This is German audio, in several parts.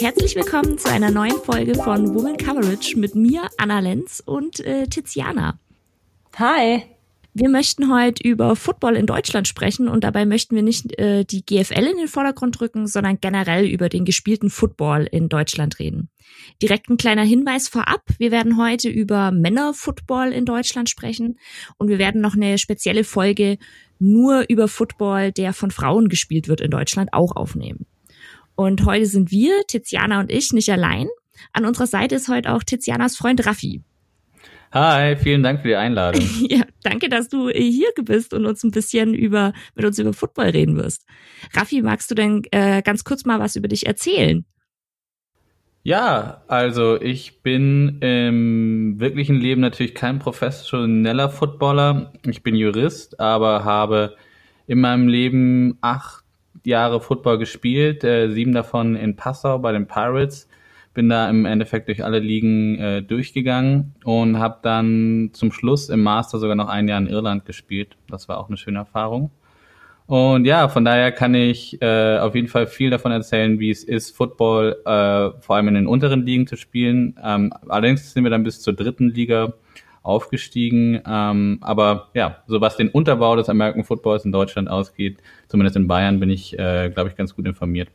Herzlich willkommen zu einer neuen Folge von Woman Coverage mit mir, Anna Lenz und äh, Tiziana. Hi. Wir möchten heute über Football in Deutschland sprechen und dabei möchten wir nicht äh, die GFL in den Vordergrund rücken, sondern generell über den gespielten Football in Deutschland reden. Direkt ein kleiner Hinweis vorab. Wir werden heute über Männerfootball in Deutschland sprechen und wir werden noch eine spezielle Folge nur über Football, der von Frauen gespielt wird in Deutschland, auch aufnehmen. Und heute sind wir, Tiziana und ich, nicht allein. An unserer Seite ist heute auch Tizianas Freund Raffi. Hi, vielen Dank für die Einladung. ja, danke, dass du hier bist und uns ein bisschen über mit uns über Football reden wirst. Raffi, magst du denn äh, ganz kurz mal was über dich erzählen? Ja, also ich bin im wirklichen Leben natürlich kein professioneller Footballer. Ich bin Jurist, aber habe in meinem Leben acht Jahre Football gespielt, äh, sieben davon in Passau bei den Pirates bin da im Endeffekt durch alle Ligen äh, durchgegangen und habe dann zum Schluss im Master sogar noch ein Jahr in Irland gespielt. Das war auch eine schöne Erfahrung. Und ja, von daher kann ich äh, auf jeden Fall viel davon erzählen, wie es ist, Football äh, vor allem in den unteren Ligen zu spielen. Ähm, allerdings sind wir dann bis zur dritten Liga aufgestiegen. Ähm, aber ja, so was den Unterbau des American Footballs in Deutschland ausgeht, zumindest in Bayern, bin ich, äh, glaube ich, ganz gut informiert.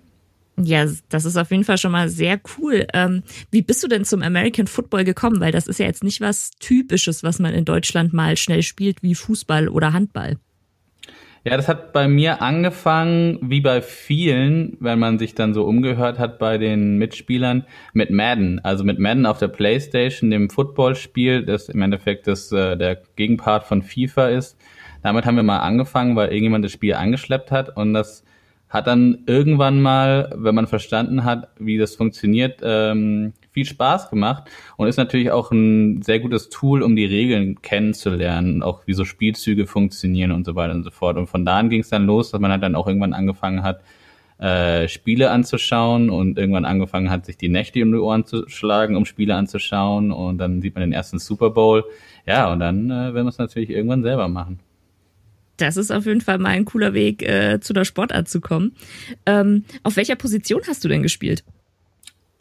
Ja, das ist auf jeden Fall schon mal sehr cool. Ähm, wie bist du denn zum American Football gekommen? Weil das ist ja jetzt nicht was Typisches, was man in Deutschland mal schnell spielt, wie Fußball oder Handball. Ja, das hat bei mir angefangen, wie bei vielen, wenn man sich dann so umgehört hat bei den Mitspielern, mit Madden. Also mit Madden auf der Playstation, dem Footballspiel, das im Endeffekt das, äh, der Gegenpart von FIFA ist. Damit haben wir mal angefangen, weil irgendjemand das Spiel angeschleppt hat und das hat dann irgendwann mal, wenn man verstanden hat, wie das funktioniert, ähm, viel Spaß gemacht und ist natürlich auch ein sehr gutes Tool, um die Regeln kennenzulernen, auch wie so Spielzüge funktionieren und so weiter und so fort. Und von da an ging es dann los, dass man halt dann auch irgendwann angefangen hat, äh, Spiele anzuschauen und irgendwann angefangen hat, sich die Nächte um die Ohren zu schlagen, um Spiele anzuschauen und dann sieht man den ersten Super Bowl. Ja, und dann äh, will man es natürlich irgendwann selber machen das ist auf jeden Fall mal ein cooler Weg, äh, zu der Sportart zu kommen. Ähm, auf welcher Position hast du denn gespielt?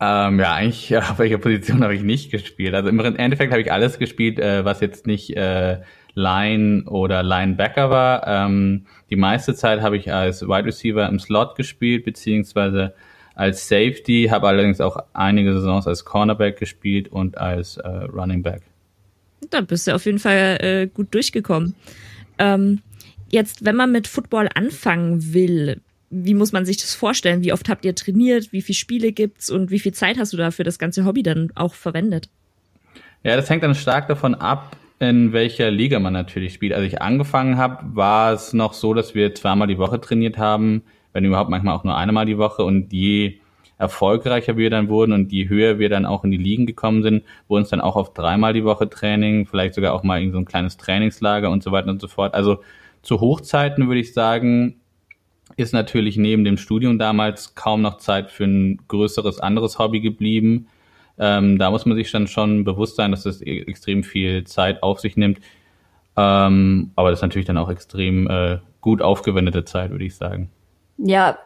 Ähm, ja, eigentlich auf welcher Position habe ich nicht gespielt. Also im Endeffekt habe ich alles gespielt, äh, was jetzt nicht äh, Line oder Linebacker war. Ähm, die meiste Zeit habe ich als Wide Receiver im Slot gespielt, beziehungsweise als Safety, habe allerdings auch einige Saisons als Cornerback gespielt und als äh, Running Back. Da bist du auf jeden Fall äh, gut durchgekommen. Ähm, Jetzt, wenn man mit Football anfangen will, wie muss man sich das vorstellen? Wie oft habt ihr trainiert? Wie viele Spiele gibt's und wie viel Zeit hast du da für das ganze Hobby dann auch verwendet? Ja, das hängt dann stark davon ab, in welcher Liga man natürlich spielt. Als ich angefangen habe, war es noch so, dass wir zweimal die Woche trainiert haben, wenn überhaupt manchmal auch nur einmal die Woche und je erfolgreicher wir dann wurden und je höher wir dann auch in die Ligen gekommen sind, wurden es dann auch auf dreimal die Woche Training, vielleicht sogar auch mal in so ein kleines Trainingslager und so weiter und so fort. Also zu Hochzeiten würde ich sagen, ist natürlich neben dem Studium damals kaum noch Zeit für ein größeres anderes Hobby geblieben. Ähm, da muss man sich dann schon bewusst sein, dass das e-, extrem viel Zeit auf sich nimmt. Ähm, aber das ist natürlich dann auch extrem äh, gut aufgewendete Zeit, würde ich sagen. Ja,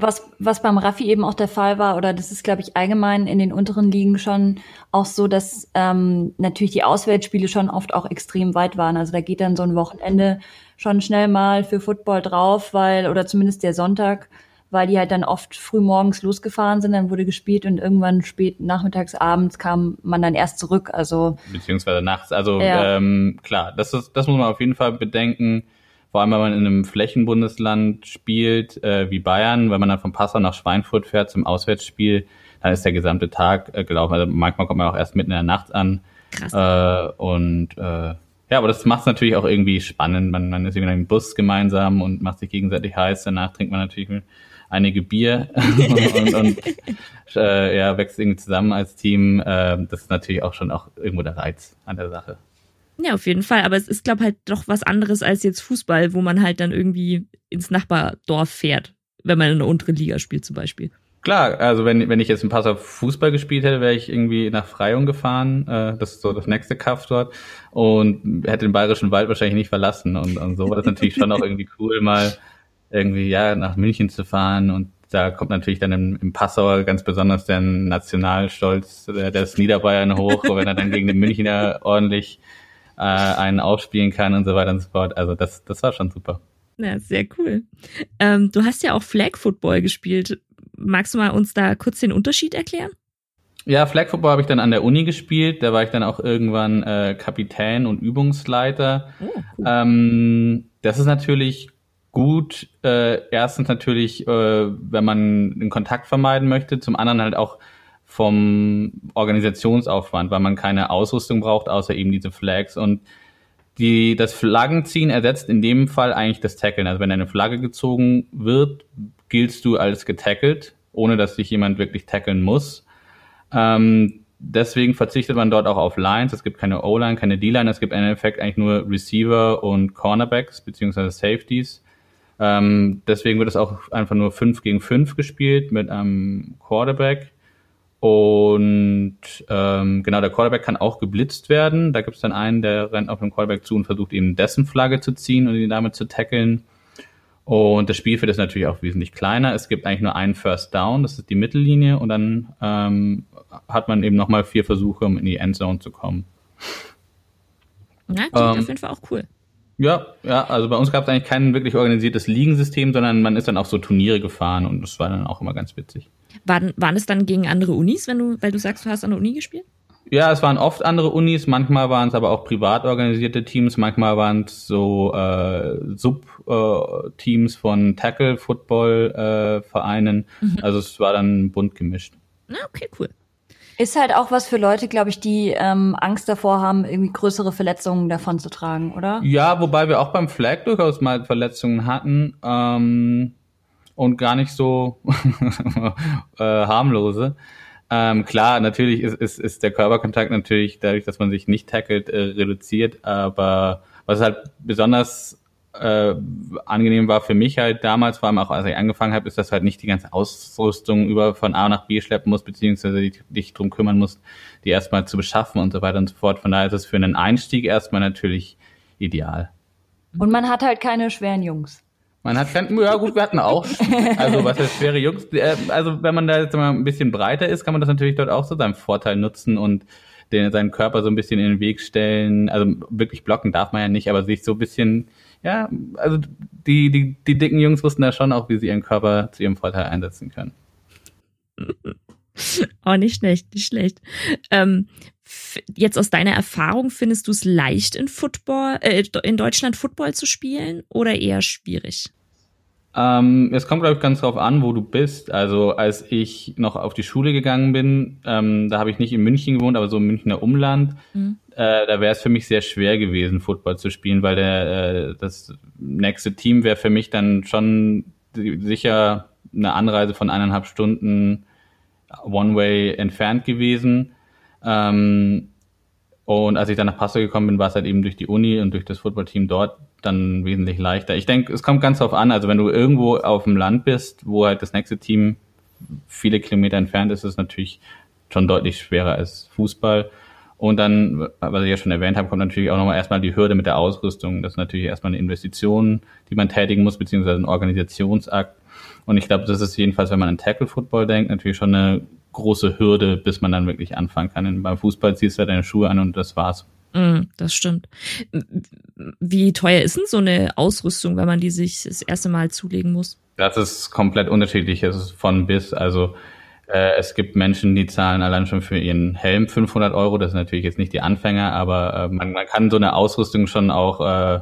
was, was beim Raffi eben auch der Fall war, oder das ist, glaube ich, allgemein in den unteren Ligen schon auch so, dass ähm, natürlich die Auswärtsspiele schon oft auch extrem weit waren. Also da geht dann so ein Wochenende schon schnell mal für Football drauf, weil, oder zumindest der Sonntag, weil die halt dann oft früh morgens losgefahren sind, dann wurde gespielt und irgendwann spät nachmittags, abends kam man dann erst zurück. Also beziehungsweise nachts. Also ja. ähm, klar, das ist, das muss man auf jeden Fall bedenken vor allem wenn man in einem Flächenbundesland spielt, äh, wie Bayern, wenn man dann von Passau nach Schweinfurt fährt zum Auswärtsspiel, dann ist der gesamte Tag äh, gelaufen. Also manchmal kommt man auch erst mitten in der Nacht an. Krass. Äh, und äh, ja, aber das macht es natürlich auch irgendwie spannend. Man, man ist irgendwie im Bus gemeinsam und macht sich gegenseitig heiß. Danach trinkt man natürlich einige Bier und, und äh, ja, wächst irgendwie zusammen als Team. Äh, das ist natürlich auch schon auch irgendwo der Reiz an der Sache. Ja, auf jeden Fall. Aber es ist, glaube halt doch was anderes als jetzt Fußball, wo man halt dann irgendwie ins Nachbardorf fährt, wenn man in der unteren Liga spielt zum Beispiel. Klar, also wenn, wenn ich jetzt ein Passau Fußball gespielt hätte, wäre ich irgendwie nach Freyung gefahren, äh, das ist so das nächste Kaff dort, und hätte den Bayerischen Wald wahrscheinlich nicht verlassen. Und, und so war das natürlich schon auch irgendwie cool, mal irgendwie ja nach München zu fahren und Da kommt natürlich dann im, im Passauer ganz besonders der Nationalstolz der, des Niederbayern hoch, wenn er dann gegen den Münchner ordentlich äh, einen aufspielen kann und so weiter und so fort. Also das, das war schon super. Ja, sehr cool. Ähm, du hast ja auch Flag Football gespielt. Magst du mal uns da kurz den Unterschied erklären? Ja, Flag Football habe ich dann an der Uni gespielt. Da war ich dann auch irgendwann äh, Kapitän und Übungsleiter. Oh, cool. ähm, das ist natürlich gut. Äh, erstens natürlich, äh, wenn man den Kontakt vermeiden möchte. Zum anderen halt auch vom Organisationsaufwand, weil man keine Ausrüstung braucht, außer eben diese Flags. Und die, das Flaggenziehen ersetzt in dem Fall eigentlich das Tackeln. Also wenn eine Flagge gezogen wird, giltst du als getackelt, ohne dass dich jemand wirklich tackeln muss. Ähm, deswegen verzichtet man dort auch auf Lines. Es gibt keine O-Line, keine D-Line. Es gibt im Endeffekt eigentlich nur Receiver und Cornerbacks beziehungsweise Safeties. Ähm, deswegen wird es auch einfach nur 5 gegen 5 gespielt mit einem Quarterback. Und ähm, genau, der Quarterback kann auch geblitzt werden. Da gibt es dann einen, der rennt auf den Quarterback zu und versucht eben dessen Flagge zu ziehen und ihn damit zu tackeln. Und das Spielfeld ist natürlich auch wesentlich kleiner. Es gibt eigentlich nur einen First Down, das ist die Mittellinie, und dann ähm, hat man eben nochmal vier Versuche, um in die Endzone zu kommen. Ja, klingt ähm, auf jeden Fall auch cool. Ja, ja, also bei uns gab es eigentlich kein wirklich organisiertes Ligensystem, sondern man ist dann auch so Turniere gefahren und das war dann auch immer ganz witzig. Waren, waren es dann gegen andere Unis, wenn du, weil du sagst, du hast an der Uni gespielt? Ja, es waren oft andere Unis, manchmal waren es aber auch privat organisierte Teams, manchmal waren es so äh, Sub-Teams äh, von Tackle-Football-Vereinen. Äh, mhm. Also es war dann bunt gemischt. Na, okay, cool. Ist halt auch was für Leute, glaube ich, die ähm, Angst davor haben, irgendwie größere Verletzungen davon zu tragen, oder? Ja, wobei wir auch beim Flag durchaus mal Verletzungen hatten. Ähm, und gar nicht so äh, harmlose. Ähm, klar, natürlich ist, ist, ist der Körperkontakt natürlich dadurch, dass man sich nicht tackelt, äh, reduziert, aber was halt besonders äh, angenehm war für mich halt damals, vor allem auch als ich angefangen habe, ist, dass du halt nicht die ganze Ausrüstung über von A nach B schleppen musst, beziehungsweise dich drum kümmern musst, die erstmal zu beschaffen und so weiter und so fort. Von daher ist es für einen Einstieg erstmal natürlich ideal. Und man hat halt keine schweren Jungs. Man hat kein, ja gut, wir hatten auch, also was heißt schwere Jungs, äh, also wenn man da jetzt mal ein bisschen breiter ist, kann man das natürlich dort auch so seinem Vorteil nutzen und den, seinen Körper so ein bisschen in den Weg stellen, also wirklich blocken darf man ja nicht, aber sich so ein bisschen, ja, also die, die, die dicken Jungs wussten da schon auch, wie sie ihren Körper zu ihrem Vorteil einsetzen können. Oh, nicht schlecht, nicht schlecht. Ähm, jetzt aus deiner Erfahrung, findest du es leicht in Football, äh, in Deutschland Football zu spielen oder eher schwierig? Ähm, es kommt, glaube ich, ganz drauf an, wo du bist. Also als ich noch auf die Schule gegangen bin, ähm, da habe ich nicht in München gewohnt, aber so im Münchner Umland. Mhm. Äh, da wäre es für mich sehr schwer gewesen, Football zu spielen, weil der äh, das nächste Team wäre für mich dann schon sicher eine Anreise von eineinhalb Stunden One-Way entfernt gewesen. Ähm, und als ich dann nach Passau gekommen bin, war es halt eben durch die Uni und durch das Footballteam dort dann wesentlich leichter. Ich denke, es kommt ganz drauf an. Also wenn du irgendwo auf dem Land bist, wo halt das nächste Team viele Kilometer entfernt ist, ist es natürlich schon deutlich schwerer als Fußball. Und dann, was ich ja schon erwähnt habe, kommt natürlich auch nochmal erstmal die Hürde mit der Ausrüstung. Das ist natürlich erstmal eine Investition, die man tätigen muss, beziehungsweise ein Organisationsakt. Und ich glaube, das ist jedenfalls, wenn man an Tackle-Football denkt, natürlich schon eine große Hürde, bis man dann wirklich anfangen kann. Und beim Fußball ziehst du halt deine Schuhe an und das war's. Mm, das stimmt. Wie teuer ist denn so eine Ausrüstung, wenn man die sich das erste Mal zulegen muss? Das ist komplett unterschiedlich. Es ist von bis. Also äh, es gibt Menschen, die zahlen allein schon für ihren Helm 500 Euro. Das sind natürlich jetzt nicht die Anfänger, aber äh, man, man kann so eine Ausrüstung schon auch äh,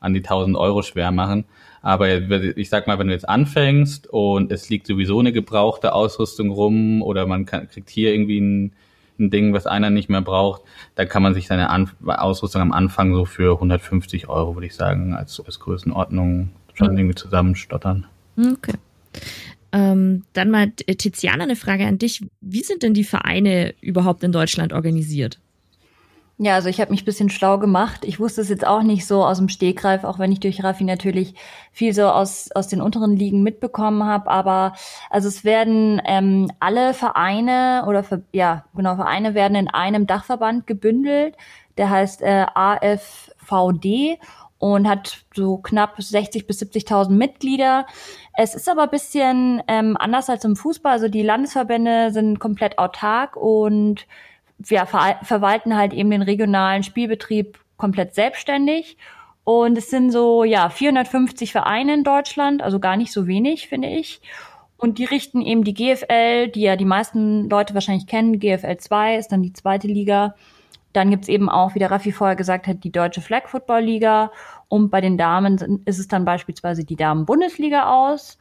an die 1000 Euro schwer machen. Aber ich sag mal, wenn du jetzt anfängst und es liegt sowieso eine gebrauchte Ausrüstung rum oder man kann, kriegt hier irgendwie ein, ein Ding, was einer nicht mehr braucht, dann kann man sich seine An Ausrüstung am Anfang so für 150 Euro, würde ich sagen, als, als Größenordnung schon irgendwie zusammenstottern. Okay. Ähm, dann mal, Tiziana, eine Frage an dich. Wie sind denn die Vereine überhaupt in Deutschland organisiert? Ja, also ich habe mich bisschen schlau gemacht. Ich wusste es jetzt auch nicht so aus dem Stegreif, auch wenn ich durch Raffi natürlich viel so aus, aus den unteren Ligen mitbekommen habe. Aber also es werden ähm, alle Vereine oder ja, genau, Vereine werden in einem Dachverband gebündelt. Der heißt äh, AFVD und hat so knapp 60 bis 70.000 Mitglieder. Es ist aber bisschen ähm, anders als im Fußball. Also die Landesverbände sind komplett autark und ja, ver verwalten halt eben den regionalen Spielbetrieb komplett selbstständig. Und es sind so, ja, 450 Vereine in Deutschland, also gar nicht so wenig, finde ich. Und die richten eben die GFL, die ja die meisten Leute wahrscheinlich kennen. GFL 2 ist dann die zweite Liga. Dann gibt's eben auch, wie der Raffi vorher gesagt hat, die Deutsche Flag Football Liga. Und bei den Damen ist es dann beispielsweise die Damen-Bundesliga aus.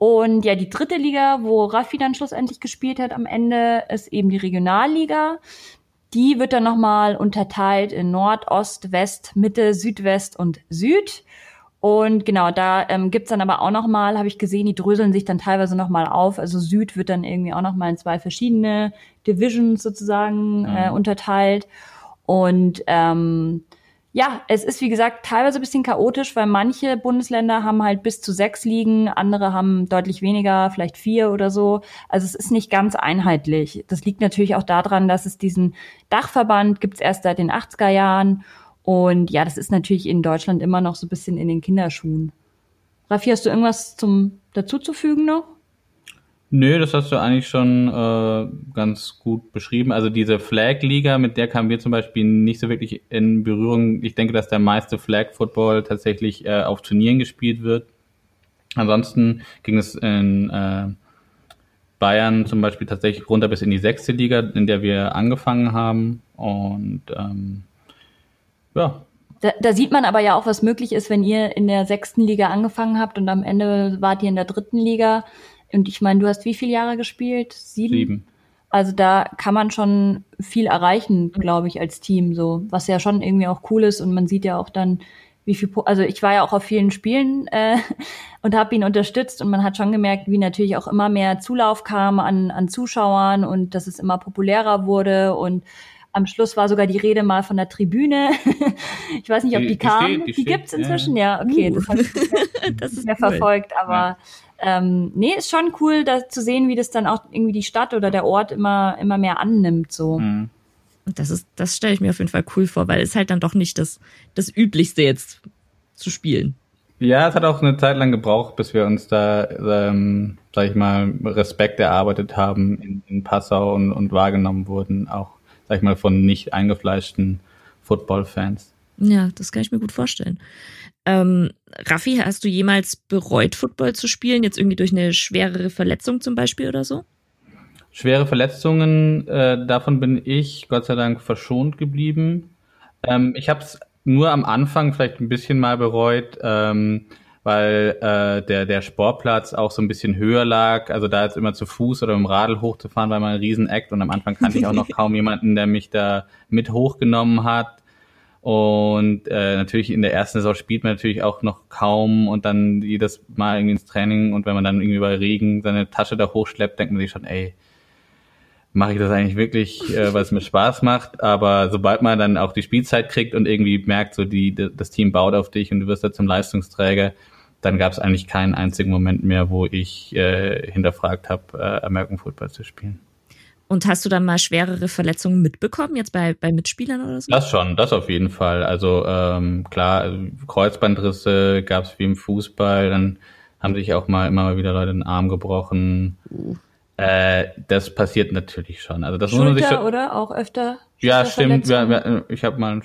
Und ja, die dritte Liga, wo Raffi dann schlussendlich gespielt hat am Ende, ist eben die Regionalliga. Die wird dann nochmal unterteilt in Nord, Ost, West, Mitte, Südwest und Süd. Und genau, da ähm, gibt's dann aber auch nochmal, habe ich gesehen, die dröseln sich dann teilweise nochmal auf. Also Süd wird dann irgendwie auch nochmal in zwei verschiedene Divisions sozusagen äh, mhm. unterteilt. Und ähm, ja, es ist wie gesagt teilweise ein bisschen chaotisch, weil manche Bundesländer haben halt bis zu sechs Ligen, andere haben deutlich weniger, vielleicht vier oder so. Also es ist nicht ganz einheitlich. Das liegt natürlich auch daran, dass es diesen Dachverband gibt's erst seit den 80er Jahren. Und ja, das ist natürlich in Deutschland immer noch so ein bisschen in den Kinderschuhen. Raffi, hast du irgendwas zum dazuzufügen noch? Nö, das hast du eigentlich schon äh, ganz gut beschrieben. Also diese Flag-Liga, mit der kamen wir zum Beispiel nicht so wirklich in Berührung. Ich denke, dass der meiste Flag-Football tatsächlich äh, auf Turnieren gespielt wird. Ansonsten ging es in äh, Bayern zum Beispiel tatsächlich runter bis in die sechste Liga, in der wir angefangen haben. Und ähm, ja, da, da sieht man aber ja auch, was möglich ist, wenn ihr in der sechsten Liga angefangen habt und am Ende wart ihr in der dritten Liga. Und ich meine, du hast wie viele Jahre gespielt? Sieben? Sieben. Also da kann man schon viel erreichen, glaube ich, als Team, so, was ja schon irgendwie auch cool ist und man sieht ja auch dann, wie viel, also ich war ja auch auf vielen Spielen äh, und habe ihn unterstützt und man hat schon gemerkt, wie natürlich auch immer mehr Zulauf kam an, an Zuschauern und dass es immer populärer wurde und am Schluss war sogar die Rede mal von der Tribüne. ich weiß nicht, ob die, die kam. Die, steht, die, die gibt's inzwischen, ja. ja okay, uh. das das ist mehr cool. verfolgt, aber ja ähm, nee, ist schon cool, da zu sehen, wie das dann auch irgendwie die Stadt oder der Ort immer, immer mehr annimmt, so. Mhm. Und das ist, das stelle ich mir auf jeden Fall cool vor, weil es halt dann doch nicht das, das Üblichste jetzt zu spielen. Ja, es hat auch eine Zeit lang gebraucht, bis wir uns da, ähm, sag ich mal, Respekt erarbeitet haben in, in Passau und, und wahrgenommen wurden, auch, sag ich mal, von nicht eingefleischten Football-Fans. Ja, das kann ich mir gut vorstellen. Ähm, Raffi, hast du jemals bereut, Football zu spielen? Jetzt irgendwie durch eine schwerere Verletzung zum Beispiel oder so? Schwere Verletzungen, äh, davon bin ich Gott sei Dank verschont geblieben. Ähm, ich habe es nur am Anfang vielleicht ein bisschen mal bereut, ähm, weil äh, der, der Sportplatz auch so ein bisschen höher lag. Also da jetzt immer zu Fuß oder dem Radl hochzufahren, war mal ein Riesenakt und am Anfang kannte ich auch noch kaum jemanden, der mich da mit hochgenommen hat. Und äh, natürlich in der ersten Saison spielt man natürlich auch noch kaum und dann jedes Mal irgendwie ins Training und wenn man dann irgendwie bei Regen seine Tasche da hochschleppt, denkt man sich schon, ey, mache ich das eigentlich wirklich, äh, weil es mir Spaß macht. Aber sobald man dann auch die Spielzeit kriegt und irgendwie merkt, so die, das Team baut auf dich und du wirst da zum Leistungsträger, dann gab es eigentlich keinen einzigen Moment mehr, wo ich äh, hinterfragt habe, äh, American Football zu spielen. Und hast du dann mal schwerere Verletzungen mitbekommen, jetzt bei, bei Mitspielern oder so? Das schon, das auf jeden Fall. Also ähm, klar, Kreuzbandrisse gab es wie im Fußball, dann haben sich auch mal immer mal wieder Leute den Arm gebrochen. Uh. Äh, das passiert natürlich schon. Also das Schulter, muss man sich schon, oder auch öfter. Ja, stimmt. Ja, ja, ich habe mal,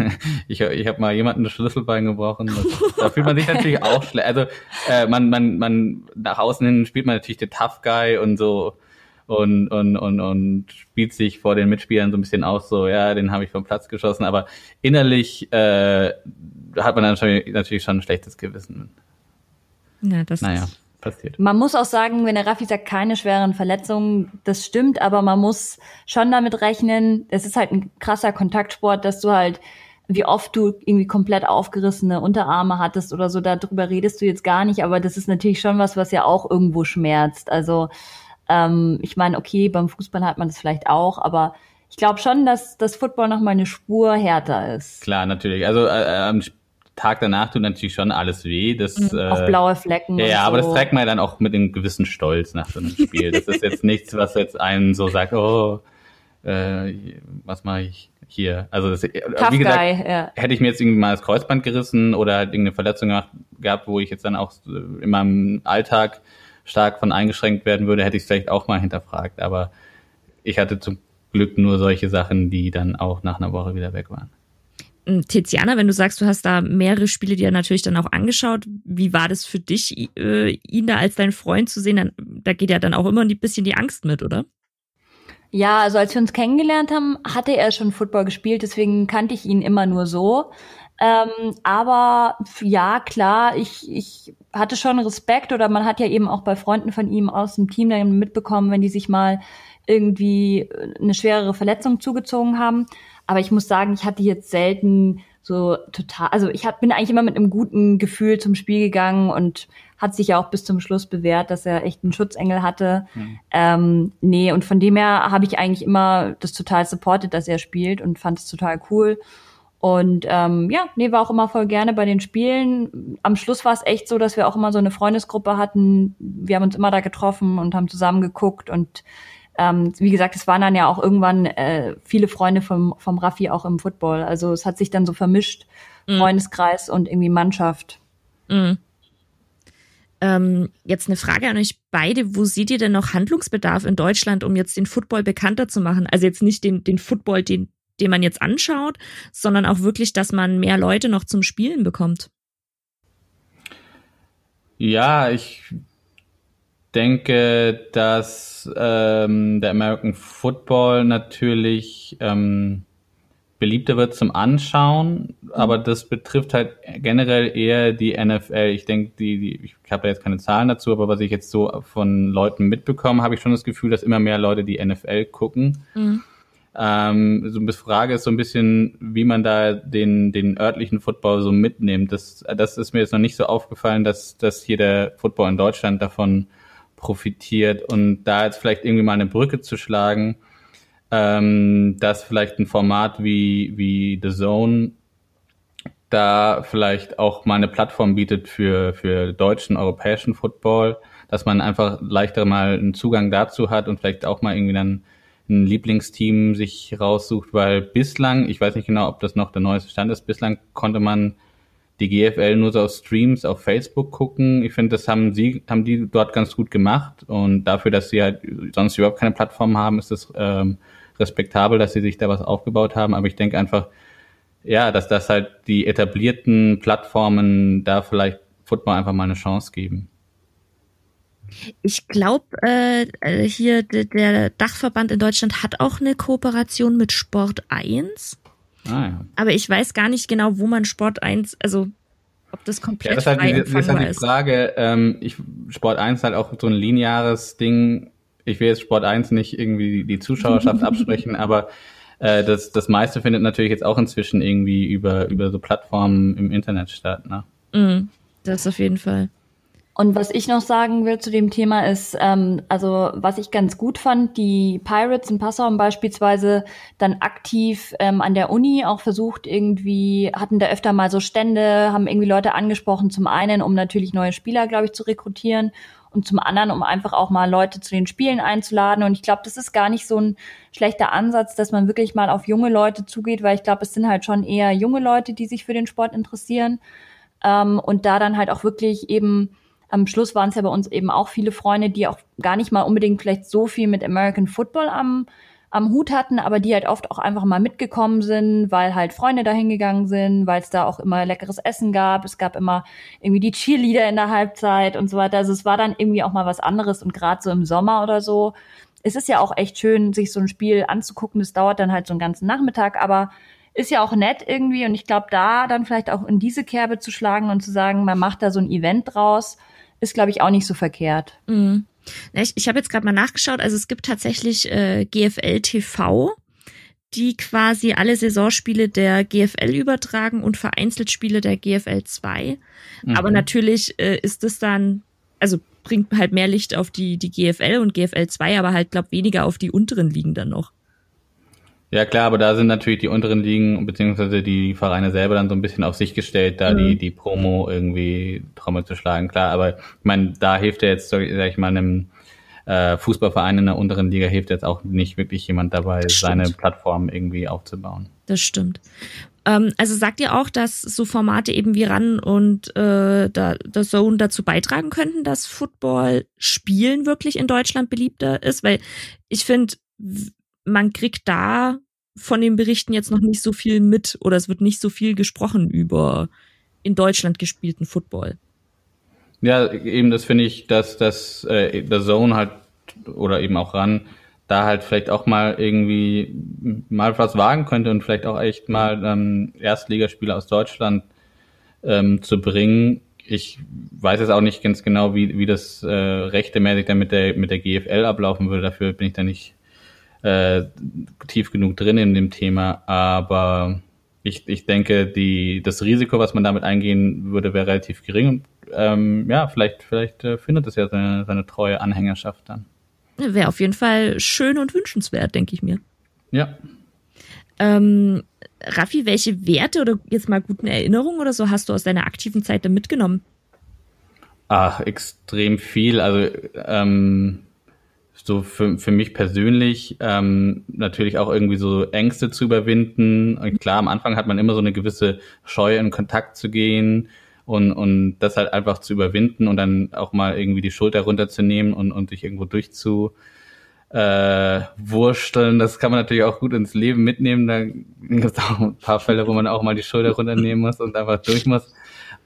ich, ich habe mal jemanden das Schlüsselbein gebrochen. Das, da fühlt man sich natürlich auch schlecht. Also äh, man, man, man nach außen hin spielt man natürlich den Tough Guy und so und, und, und, und spielt sich vor den Mitspielern so ein bisschen aus, so, ja, den habe ich vom Platz geschossen, aber innerlich äh, hat man dann schon, natürlich schon ein schlechtes Gewissen. Ja, das naja. Ist passiert. Man muss auch sagen, wenn der Raffi sagt, keine schweren Verletzungen, das stimmt, aber man muss schon damit rechnen, es ist halt ein krasser Kontaktsport, dass du halt, wie oft du irgendwie komplett aufgerissene Unterarme hattest oder so, darüber redest du jetzt gar nicht, aber das ist natürlich schon was, was ja auch irgendwo schmerzt. Also ähm, ich meine, okay, beim Fußball hat man das vielleicht auch, aber ich glaube schon, dass das Football noch mal eine Spur härter ist. Klar, natürlich. Also äh, äh, am Tag danach tut natürlich schon alles weh. Das, mhm, äh, auch blaue Flecken. Ja, ja so. aber das trägt man dann auch mit einem gewissen Stolz nach so einem Spiel. Das ist jetzt nichts, was jetzt einen so sagt, oh, äh, was mache ich hier. Also das, Tough wie gesagt, guy, ja. hätte ich mir jetzt irgendwie mal das Kreuzband gerissen oder halt irgendeine Verletzung gemacht, gehabt, wo ich jetzt dann auch in meinem Alltag stark von eingeschränkt werden würde, hätte ich es vielleicht auch mal hinterfragt. Aber ich hatte zum Glück nur solche Sachen, die dann auch nach einer Woche wieder weg waren. Hm, Tiziana, wenn du sagst, du hast da mehrere Spiele dir natürlich dann auch angeschaut, wie war das für dich, äh, ihn da als dein Freund zu sehen? Dann, da geht ja dann auch immer ein bisschen die Angst mit, oder? Ja, also als wir uns kennengelernt haben, hatte er schon Football gespielt, deswegen kannte ich ihn immer nur so. Ähm, aber ja, klar, ich, ich hatte schon Respekt oder man hat ja eben auch bei Freunden von ihm aus dem Team dann mitbekommen, wenn die sich mal irgendwie eine schwerere Verletzung zugezogen haben. Aber ich muss sagen, ich hatte jetzt selten so total, also ich hab, bin eigentlich immer mit einem guten Gefühl zum Spiel gegangen und hat sich ja auch bis zum Schluss bewährt, dass er echt einen Schutzengel hatte. Mhm. Ähm, nee, und von dem her habe ich eigentlich immer das total supported, dass er spielt und fand es total cool. Und ähm, ja, nee, war auch immer voll gerne bei den Spielen. Am Schluss war es echt so, dass wir auch immer so eine Freundesgruppe hatten. Wir haben uns immer da getroffen und haben zusammen geguckt. Und ähm, wie gesagt, es waren dann ja auch irgendwann äh, viele Freunde vom, vom Raffi auch im Football. Also es hat sich dann so vermischt, mhm. Freundeskreis und irgendwie Mannschaft. Mhm. Ähm, jetzt eine Frage an euch beide. Wo seht ihr denn noch Handlungsbedarf in Deutschland, um jetzt den Football bekannter zu machen? Also jetzt nicht den, den Football, den, den man jetzt anschaut, sondern auch wirklich, dass man mehr Leute noch zum Spielen bekommt? Ja, ich denke, dass ähm, der American Football natürlich ähm, beliebter wird zum Anschauen, aber das betrifft halt generell eher die NFL. Ich denke, die, die ich habe jetzt keine Zahlen dazu, aber was ich jetzt so von Leuten mitbekomme, habe ich schon das Gefühl, dass immer mehr Leute die NFL gucken. Mhm. Ähm, so eine Frage ist so ein bisschen, wie man da den, den örtlichen Football so mitnimmt. Das, das ist mir jetzt noch nicht so aufgefallen, dass, dass hier der Football in Deutschland davon profitiert und da jetzt vielleicht irgendwie mal eine Brücke zu schlagen, ähm, dass vielleicht ein Format wie, wie The Zone da vielleicht auch mal eine Plattform bietet für, für deutschen, europäischen Football, dass man einfach leichter mal einen Zugang dazu hat und vielleicht auch mal irgendwie dann ein Lieblingsteam sich raussucht, weil bislang, ich weiß nicht genau, ob das noch der neueste Stand ist, bislang konnte man die GFL nur so auf Streams auf Facebook gucken. Ich finde, das haben sie, haben die dort ganz gut gemacht und dafür, dass sie halt sonst überhaupt keine Plattform haben, ist es ähm, respektabel, dass sie sich da was aufgebaut haben. Aber ich denke einfach, ja, dass das halt die etablierten Plattformen da vielleicht Football einfach mal eine Chance geben. Ich glaube, äh, äh, hier der Dachverband in Deutschland hat auch eine Kooperation mit Sport 1. Ah, ja. Aber ich weiß gar nicht genau, wo man Sport 1, also ob das komplett ja, das frei halt das ist halt die Frage, ähm, ich, Sport 1 ist halt auch so ein lineares Ding. Ich will jetzt Sport 1 nicht irgendwie die Zuschauerschaft absprechen, aber äh, das, das meiste findet natürlich jetzt auch inzwischen irgendwie über, über so Plattformen im Internet statt. Ne? Mm, das auf jeden Fall. Und was ich noch sagen will zu dem Thema ist, ähm, also was ich ganz gut fand, die Pirates in Passau haben beispielsweise dann aktiv ähm, an der Uni auch versucht, irgendwie, hatten da öfter mal so Stände, haben irgendwie Leute angesprochen, zum einen, um natürlich neue Spieler, glaube ich, zu rekrutieren und zum anderen, um einfach auch mal Leute zu den Spielen einzuladen. Und ich glaube, das ist gar nicht so ein schlechter Ansatz, dass man wirklich mal auf junge Leute zugeht, weil ich glaube, es sind halt schon eher junge Leute, die sich für den Sport interessieren. Ähm, und da dann halt auch wirklich eben am Schluss waren es ja bei uns eben auch viele Freunde, die auch gar nicht mal unbedingt vielleicht so viel mit American Football am, am Hut hatten, aber die halt oft auch einfach mal mitgekommen sind, weil halt Freunde dahin gegangen sind, weil es da auch immer leckeres Essen gab. Es gab immer irgendwie die Cheerleader in der Halbzeit und so weiter. Also es war dann irgendwie auch mal was anderes und gerade so im Sommer oder so. Es ist ja auch echt schön, sich so ein Spiel anzugucken. Das dauert dann halt so einen ganzen Nachmittag, aber ist ja auch nett irgendwie und ich glaube, da dann vielleicht auch in diese Kerbe zu schlagen und zu sagen, man macht da so ein Event draus ist, glaube ich, auch nicht so verkehrt. Mhm. Ich, ich habe jetzt gerade mal nachgeschaut, also es gibt tatsächlich äh, GFL TV, die quasi alle Saisonspiele der GFL übertragen und vereinzelt Spiele der GFL 2. Mhm. Aber natürlich äh, ist es dann, also bringt halt mehr Licht auf die, die GFL und GFL 2, aber halt, glaub, weniger auf die unteren Ligen dann noch. Ja klar, aber da sind natürlich die unteren Ligen beziehungsweise die Vereine selber dann so ein bisschen auf sich gestellt, da mhm. die die Promo irgendwie Trommel zu schlagen. Klar, aber ich meine, da hilft ja jetzt, sag ich mal, einem äh, Fußballverein in der unteren Liga hilft jetzt auch nicht wirklich jemand dabei, seine Plattform irgendwie aufzubauen. Das stimmt. Ähm, also sagt ihr auch, dass so Formate eben wie RAN und äh, da, der Zone dazu beitragen könnten, dass Football spielen wirklich in Deutschland beliebter ist? Weil ich finde, man kriegt da von den Berichten jetzt noch nicht so viel mit oder es wird nicht so viel gesprochen über in Deutschland gespielten Football. Ja, eben das finde ich, dass das äh, der Zone halt oder eben auch ran da halt vielleicht auch mal irgendwie mal was wagen könnte und vielleicht auch echt mal ähm, Erstligaspieler aus Deutschland ähm, zu bringen. Ich weiß jetzt auch nicht ganz genau, wie, wie das äh, rechtemäßig dann mit der, mit der GFL ablaufen würde. Dafür bin ich da nicht äh, tief genug drin in dem Thema. Aber ich, ich denke, die, das Risiko, was man damit eingehen würde, wäre relativ gering. Und ähm, ja, vielleicht, vielleicht äh, findet es ja seine, seine treue Anhängerschaft dann. Wäre auf jeden Fall schön und wünschenswert, denke ich mir. Ja. Ähm, Raffi, welche Werte oder jetzt mal guten Erinnerungen oder so hast du aus deiner aktiven Zeit da mitgenommen? Ach, extrem viel. Also ähm, so für, für mich persönlich ähm, natürlich auch irgendwie so Ängste zu überwinden. Und klar, am Anfang hat man immer so eine gewisse Scheu, in Kontakt zu gehen und, und das halt einfach zu überwinden und dann auch mal irgendwie die Schulter runterzunehmen und, und sich irgendwo durchzu äh, wursteln. Das kann man natürlich auch gut ins Leben mitnehmen. Da gibt es auch ein paar Fälle, wo man auch mal die Schulter runternehmen muss und einfach durch muss.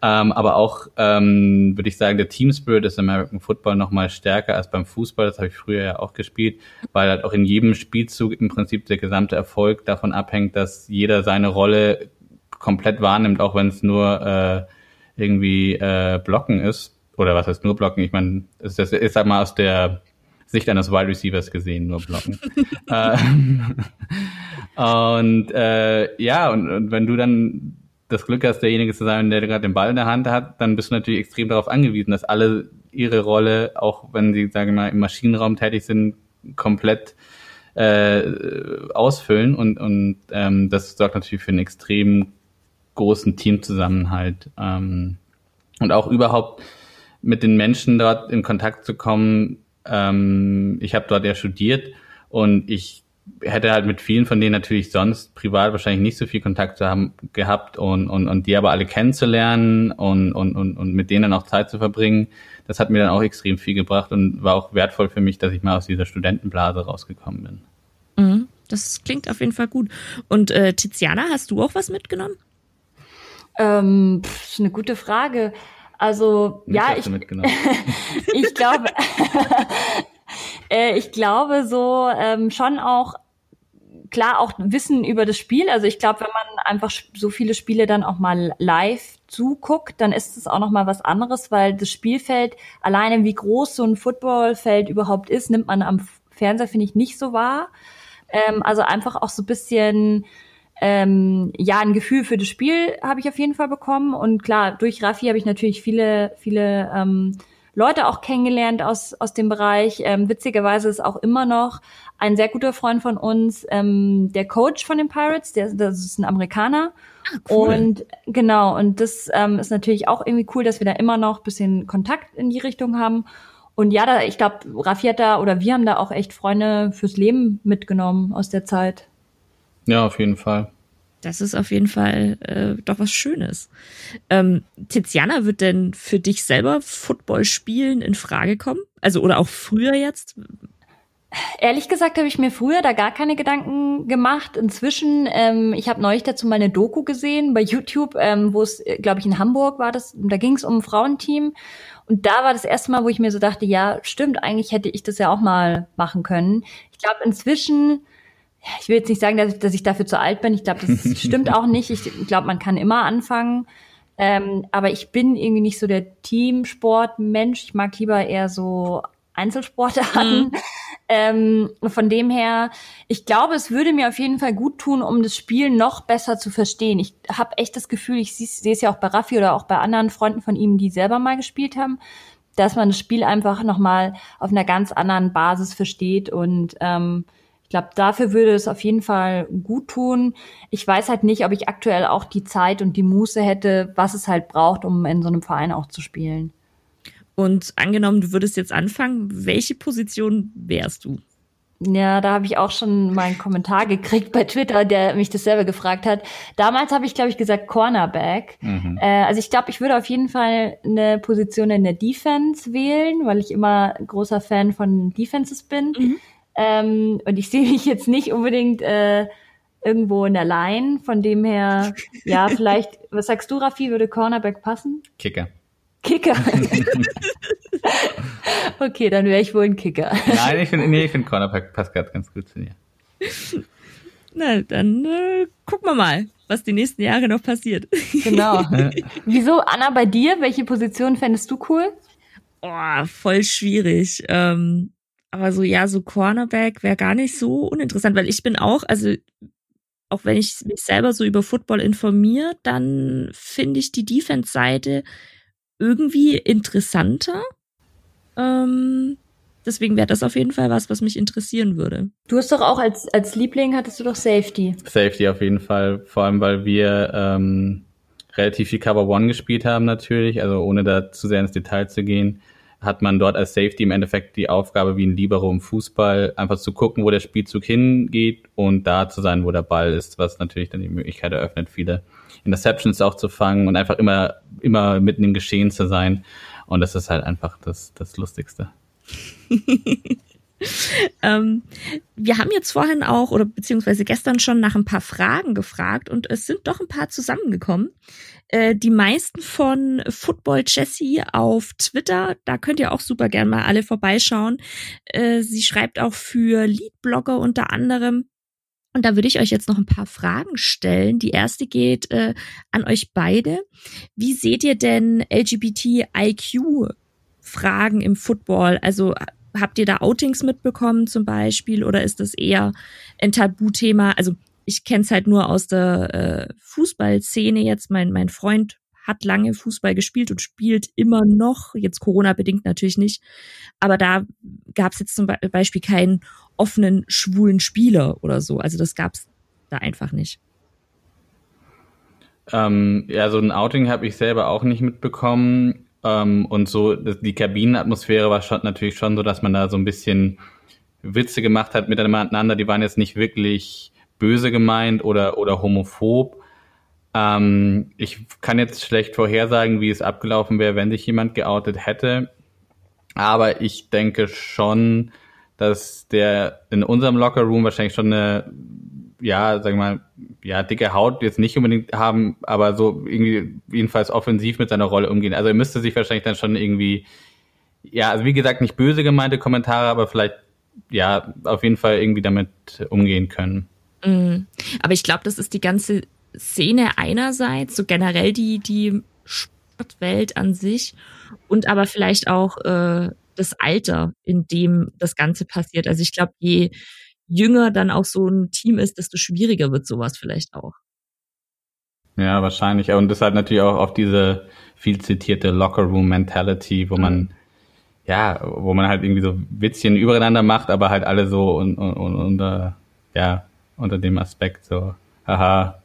Ähm, aber auch, ähm, würde ich sagen, der Team Spirit ist im American Football noch mal stärker als beim Fußball. Das habe ich früher ja auch gespielt, weil halt auch in jedem Spielzug im Prinzip der gesamte Erfolg davon abhängt, dass jeder seine Rolle komplett wahrnimmt, auch wenn es nur äh, irgendwie äh, blocken ist, oder was heißt nur blocken? Ich meine, ist das ist halt mal aus der Sicht eines Wide Receivers gesehen, nur blocken. äh, und äh, ja, und, und wenn du dann das Glück hast, derjenige zu sein, der gerade den Ball in der Hand hat, dann bist du natürlich extrem darauf angewiesen, dass alle ihre Rolle, auch wenn sie, sagen wir mal, im Maschinenraum tätig sind, komplett äh, ausfüllen und, und ähm, das sorgt natürlich für einen extrem großen Teamzusammenhalt. Ähm, und auch überhaupt mit den Menschen dort in Kontakt zu kommen. Ähm, ich habe dort ja studiert und ich hätte halt mit vielen von denen natürlich sonst privat wahrscheinlich nicht so viel Kontakt zu haben gehabt und, und, und die aber alle kennenzulernen und, und, und, und mit denen auch Zeit zu verbringen, das hat mir dann auch extrem viel gebracht und war auch wertvoll für mich, dass ich mal aus dieser Studentenblase rausgekommen bin. Mhm, das klingt auf jeden Fall gut. Und äh, Tiziana, hast du auch was mitgenommen? Ähm, pff, ist eine gute Frage. Also Mich ja, ich, ich glaube, äh, ich glaube so ähm, schon auch klar auch Wissen über das Spiel. Also ich glaube, wenn man einfach so viele Spiele dann auch mal live zuguckt, dann ist es auch noch mal was anderes, weil das Spielfeld alleine wie groß so ein Footballfeld überhaupt ist, nimmt man am Fernseher finde ich nicht so wahr. Ähm, also einfach auch so ein bisschen ähm, ja, ein Gefühl für das Spiel habe ich auf jeden Fall bekommen. Und klar, durch Raffi habe ich natürlich viele, viele ähm, Leute auch kennengelernt aus, aus dem Bereich. Ähm, witzigerweise ist auch immer noch ein sehr guter Freund von uns, ähm, der Coach von den Pirates, der, das ist ein Amerikaner. Ah, cool. Und genau, und das ähm, ist natürlich auch irgendwie cool, dass wir da immer noch bisschen Kontakt in die Richtung haben. Und ja, da, ich glaube, Raffi hat da oder wir haben da auch echt Freunde fürs Leben mitgenommen aus der Zeit. Ja, auf jeden Fall. Das ist auf jeden Fall äh, doch was Schönes. Ähm, Tiziana, wird denn für dich selber Football spielen in Frage kommen? Also oder auch früher jetzt? Ehrlich gesagt habe ich mir früher da gar keine Gedanken gemacht. Inzwischen, ähm, ich habe neulich dazu mal eine Doku gesehen bei YouTube, ähm, wo es, äh, glaube ich, in Hamburg war das. Da ging es um ein Frauenteam. Und da war das erste Mal, wo ich mir so dachte, ja, stimmt, eigentlich hätte ich das ja auch mal machen können. Ich glaube, inzwischen ich will jetzt nicht sagen, dass ich, dass ich dafür zu alt bin. Ich glaube, das stimmt auch nicht. Ich glaube, man kann immer anfangen. Ähm, aber ich bin irgendwie nicht so der Teamsportmensch. Ich mag lieber eher so Einzelsportarten. Mhm. Ähm, von dem her, ich glaube, es würde mir auf jeden Fall gut tun, um das Spiel noch besser zu verstehen. Ich habe echt das Gefühl, ich sehe es ja auch bei Raffi oder auch bei anderen Freunden von ihm, die selber mal gespielt haben, dass man das Spiel einfach noch mal auf einer ganz anderen Basis versteht und ähm, glaube, dafür würde es auf jeden Fall gut tun. Ich weiß halt nicht, ob ich aktuell auch die Zeit und die Muße hätte, was es halt braucht, um in so einem Verein auch zu spielen. Und angenommen, du würdest jetzt anfangen, welche Position wärst du? Ja, da habe ich auch schon mal einen Kommentar gekriegt bei Twitter, der mich das selber gefragt hat. Damals habe ich, glaube ich, gesagt Cornerback. Mhm. Äh, also ich glaube, ich würde auf jeden Fall eine Position in der Defense wählen, weil ich immer großer Fan von Defenses bin. Mhm. Ähm, und ich sehe mich jetzt nicht unbedingt äh, irgendwo in der Line. Von dem her, ja, vielleicht, was sagst du, Raffi, würde Cornerback passen? Kicker. Kicker. okay, dann wäre ich wohl ein Kicker. Nein, ich finde nee, find Cornerback passt gerade ganz gut zu dir. Na, dann äh, gucken wir mal, was die nächsten Jahre noch passiert. Genau. Wieso, Anna, bei dir? Welche Position fändest du cool? Oh, voll schwierig. Ähm, aber so, ja, so Cornerback wäre gar nicht so uninteressant, weil ich bin auch, also auch wenn ich mich selber so über Football informiere, dann finde ich die Defense-Seite irgendwie interessanter. Ähm, deswegen wäre das auf jeden Fall was, was mich interessieren würde. Du hast doch auch als, als Liebling hattest du doch Safety. Safety auf jeden Fall, vor allem weil wir ähm, relativ viel Cover One gespielt haben natürlich, also ohne da zu sehr ins Detail zu gehen, hat man dort als Safety im Endeffekt die Aufgabe wie ein Libero im Fußball, einfach zu gucken, wo der Spielzug hingeht und da zu sein, wo der Ball ist, was natürlich dann die Möglichkeit eröffnet, viele Interceptions auch zu fangen und einfach immer, immer mitten im Geschehen zu sein. Und das ist halt einfach das, das Lustigste. ähm, wir haben jetzt vorhin auch oder beziehungsweise gestern schon nach ein paar Fragen gefragt und es sind doch ein paar zusammengekommen. Äh, die meisten von Football Jessie auf Twitter, da könnt ihr auch super gern mal alle vorbeischauen. Äh, sie schreibt auch für Leadblogger unter anderem und da würde ich euch jetzt noch ein paar Fragen stellen. Die erste geht äh, an euch beide. Wie seht ihr denn LGBTIQ-Fragen im Football? Also habt ihr da Outings mitbekommen zum Beispiel oder ist das eher ein Tabuthema? Also ich kenne es halt nur aus der äh, Fußballszene jetzt. Mein, mein Freund hat lange Fußball gespielt und spielt immer noch, jetzt Corona bedingt natürlich nicht, aber da gab es jetzt zum Beispiel keinen offenen schwulen Spieler oder so. Also das gab es da einfach nicht. Ähm, ja, so ein Outing habe ich selber auch nicht mitbekommen. Ähm, und so die Kabinenatmosphäre war schon natürlich schon so, dass man da so ein bisschen Witze gemacht hat miteinander. Die waren jetzt nicht wirklich böse gemeint oder, oder homophob. Ähm, ich kann jetzt schlecht vorhersagen, wie es abgelaufen wäre, wenn sich jemand geoutet hätte. Aber ich denke schon, dass der in unserem Lockerroom wahrscheinlich schon eine, ja, wir mal, ja, dicke Haut jetzt nicht unbedingt haben, aber so irgendwie jedenfalls offensiv mit seiner Rolle umgehen. Also er müsste sich wahrscheinlich dann schon irgendwie, ja, also wie gesagt, nicht böse gemeinte Kommentare, aber vielleicht, ja, auf jeden Fall irgendwie damit umgehen können. Mhm. Aber ich glaube, das ist die ganze Szene einerseits, so generell die, die Sportwelt an sich und aber vielleicht auch äh, das Alter, in dem das Ganze passiert. Also ich glaube, je jünger dann auch so ein Team ist, desto schwieriger wird sowas vielleicht auch. Ja, wahrscheinlich. Und das halt natürlich auch auf diese viel zitierte Locker-Room-Mentality, wo man, ja, wo man halt irgendwie so Witzchen übereinander macht, aber halt alle so un, un, un, unter, ja, unter dem Aspekt so, haha,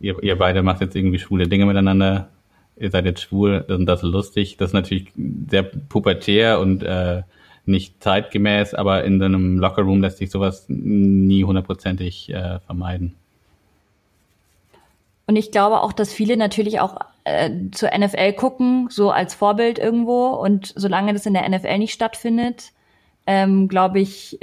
ihr, ihr beide macht jetzt irgendwie schwule Dinge miteinander, ihr seid jetzt schwul, das ist lustig. Das ist natürlich sehr pubertär und äh, nicht zeitgemäß, aber in so einem Lockerroom lässt sich sowas nie hundertprozentig äh, vermeiden. Und ich glaube auch, dass viele natürlich auch äh, zur NFL gucken, so als Vorbild irgendwo. Und solange das in der NFL nicht stattfindet, ähm, glaube ich,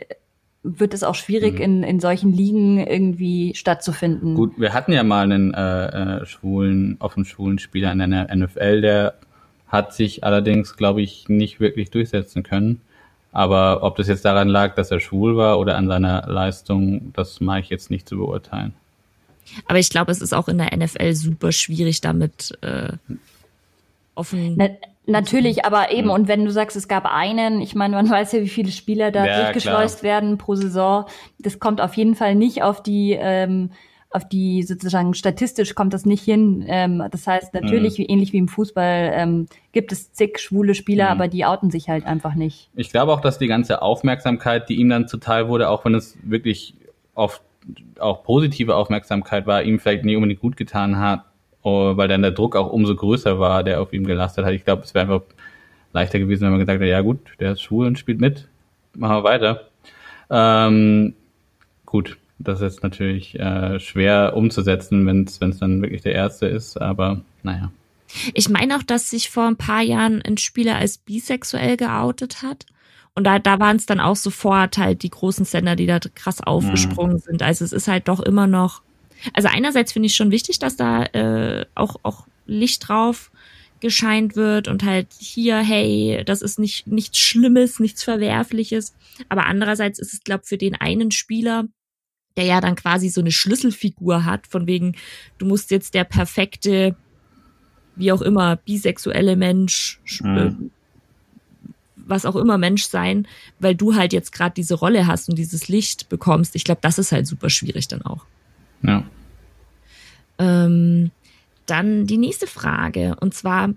wird es auch schwierig, mhm. in, in solchen Ligen irgendwie stattzufinden. Gut, wir hatten ja mal einen äh, äh, schwulen, offen schwulen Spieler in der NFL, der hat sich allerdings, glaube ich, nicht wirklich durchsetzen können. Aber ob das jetzt daran lag, dass er schwul war oder an seiner Leistung, das mag ich jetzt nicht zu beurteilen. Aber ich glaube, es ist auch in der NFL super schwierig, damit äh, offen. Na, Natürlich, aber eben, und wenn du sagst, es gab einen, ich meine, man weiß ja, wie viele Spieler da ja, durchgeschleust klar. werden pro Saison. Das kommt auf jeden Fall nicht auf die, ähm, auf die sozusagen statistisch kommt das nicht hin. Ähm, das heißt, natürlich, mhm. ähnlich wie im Fußball, ähm, gibt es zig schwule Spieler, mhm. aber die outen sich halt einfach nicht. Ich glaube auch, dass die ganze Aufmerksamkeit, die ihm dann zuteil wurde, auch wenn es wirklich oft auch positive Aufmerksamkeit war, ihm vielleicht nicht unbedingt gut getan hat, weil dann der Druck auch umso größer war, der auf ihm gelastet hat. Ich glaube, es wäre einfach leichter gewesen, wenn man gesagt hat, ja gut, der ist schwul und spielt mit, machen wir weiter. Ähm, gut, das ist jetzt natürlich äh, schwer umzusetzen, wenn es dann wirklich der erste ist, aber naja. Ich meine auch, dass sich vor ein paar Jahren ein Spieler als bisexuell geoutet hat. Und da, da waren es dann auch sofort halt die großen Sender, die da krass aufgesprungen mhm. sind. Also es ist halt doch immer noch. Also einerseits finde ich schon wichtig, dass da äh, auch, auch Licht drauf gescheint wird und halt hier, hey, das ist nicht nichts Schlimmes, nichts Verwerfliches. Aber andererseits ist es, glaube für den einen Spieler, der ja dann quasi so eine Schlüsselfigur hat, von wegen, du musst jetzt der perfekte, wie auch immer, bisexuelle Mensch, mhm. äh, was auch immer Mensch sein, weil du halt jetzt gerade diese Rolle hast und dieses Licht bekommst. Ich glaube, das ist halt super schwierig dann auch. Ja. Ähm, dann die nächste Frage und zwar,